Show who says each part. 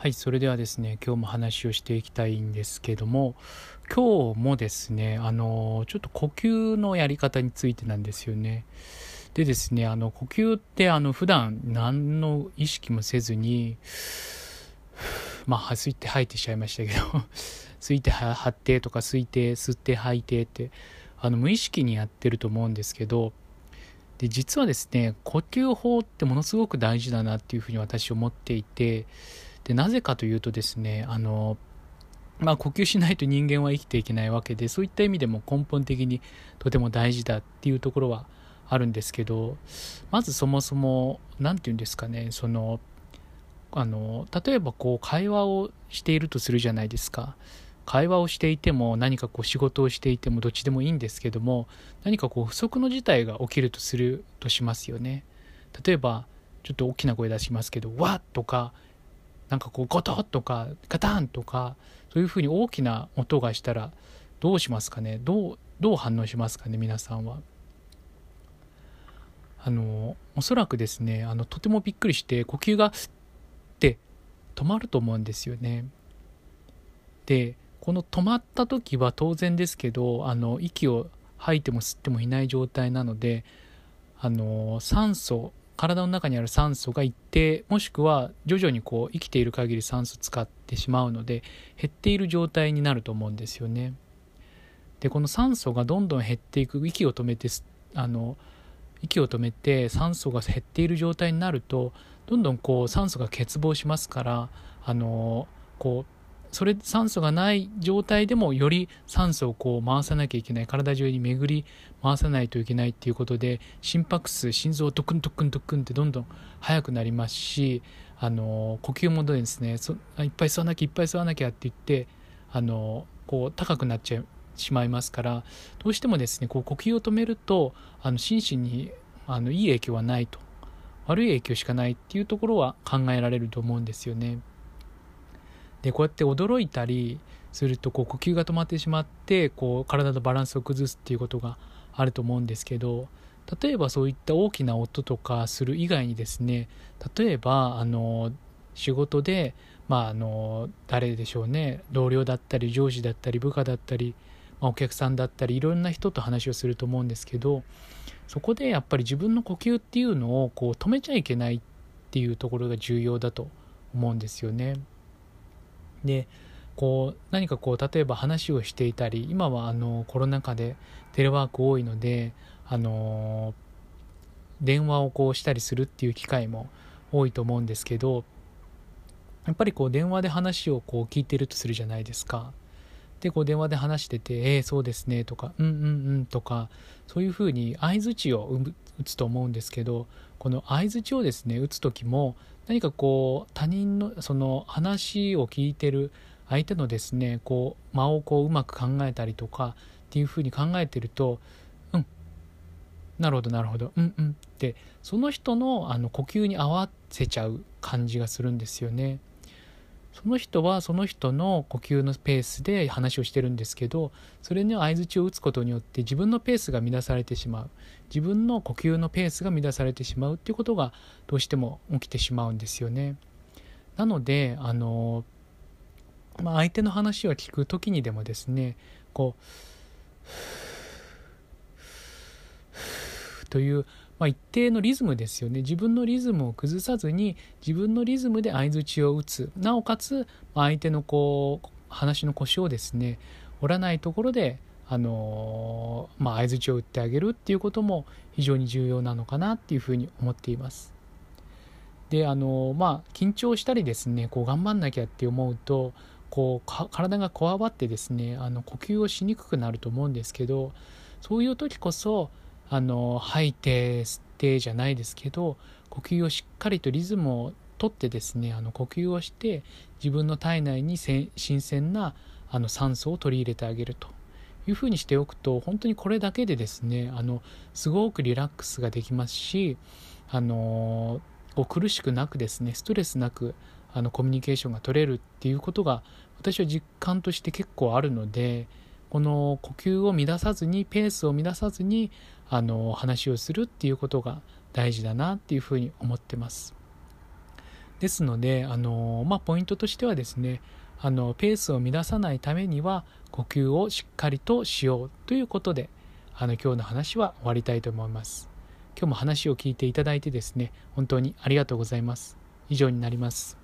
Speaker 1: はいそれではですね今日も話をしていきたいんですけども今日もですねあのちょっと呼吸のやり方についてなんですよね。でですねあの呼吸ってあの普段何の意識もせずにまあ吸って吐いてしちゃいましたけど 吸いて吐ってとか吸いて吸って吐いてってあの無意識にやってると思うんですけどで実はですね呼吸法ってものすごく大事だなっていうふうに私思っていてでなぜかというとですねあのまあ、呼吸しないと人間は生きていけないわけでそういった意味でも根本的にとても大事だっていうところはあるんですけどまずそもそも何て言うんですかねそのあの例えばこう会話をしているとするじゃないですか会話をしていても何かこう仕事をしていてもどっちでもいいんですけども何かこう不測の事態が起きるとするとしますよね例えばちょっと大きな声出しますけど「わっ!」とかなんかこうゴトッとかガタンとかそういうふうに大きな音がしたらどうしますかね？どうどう反応しますかね？皆さんは。あのおそらくですねあのとてもびっくりして呼吸がって止まると思うんですよね。でこの止まった時は当然ですけどあの息を吐いても吸ってもいない状態なのであの酸素体の中にある酸素が一定もしくは徐々にこう生きている限り酸素使ってしまうので減っている状態になると思うんですよね。でこの酸素がどんどん減っていく息を止めてあの息を止めて酸素が減っている状態になるとどんどんこう酸素が欠乏しますからあのこうそれ酸素がない状態でもより酸素をこう回さなきゃいけない体中に巡り回さないといけないっていうことで心拍数心臓ドクンドクンドクンってどんどん速くなりますしあの呼吸もですねそいっぱい吸わなきゃいっぱい吸わなきゃって言ってあのこう高くなっちゃしまいますからどうしてもですねこう呼吸を止めるとあの心身にあのいい影響はないと悪い影響しかないっていうところは考えられると思うんですよね。でこうやって驚いたりするとこう呼吸が止まってしまってこう体のバランスを崩すっていうことがあると思うんですけど例えばそういった大きな音とかする以外にですね例えばあの仕事で、まあ、あの誰でしょうね同僚だったり上司だったり部下だったり、まあ、お客さんだったりいろんな人と話をすると思うんですけどそこでやっぱり自分の呼吸っていうのをこう止めちゃいけないっていうところが重要だと思うんですよね。でこう何かこう例えば話をしていたり今はあのコロナ禍でテレワーク多いのであの電話をこうしたりするっていう機会も多いと思うんですけどやっぱりこう電話で話をこう聞いてるとするじゃないですか。でこう電話で話してて「えー、そうですね」とか「うんうんうん」とかそういうふうに相づちを打つと思うんですけどこの相づちをですね打つ時も何かこう他人のその話を聞いてる相手のですねこう間をこううまく考えたりとかっていうふうに考えてるとうんなるほどなるほどうんうんってその人のあの呼吸に合わせちゃう感じがするんですよね。その人はその人の呼吸のペースで話をしてるんですけどそれに相づちを打つことによって自分のペースが乱されてしまう自分の呼吸のペースが乱されてしまうっていうことがどうしても起きてしまうんですよね。なのであの、まあ、相手の話を聞く時にでもですねこうというまあ、一定のリズムですよね自分のリズムを崩さずに自分のリズムで相づちを打つなおかつ相手のこう話の腰をですね折らないところであのまあ、相づちを打ってあげるっていうことも非常に重要なのかなっていうふうに思っています。であのまあ緊張したりですねこう頑張んなきゃって思うとこう体がこわばってですねあの呼吸をしにくくなると思うんですけどそういう時こそあの吐いて吸ってじゃないですけど呼吸をしっかりとリズムをとってですねあの呼吸をして自分の体内に新鮮なあの酸素を取り入れてあげるというふうにしておくと本当にこれだけでですねあのすごくリラックスができますしあのこう苦しくなくですねストレスなくあのコミュニケーションが取れるっていうことが私は実感として結構あるのでこの呼吸を乱さずにペースを乱さずにあの話をするっていうことが大事だなっていうふうに思ってます。ですので、あのまあ、ポイントとしてはですねあのペースを乱さないためには呼吸をしっかりとしようということであの今日の話は終わりたいと思います。今日も話を聞いていただいてですね本当にありがとうございます。以上になります。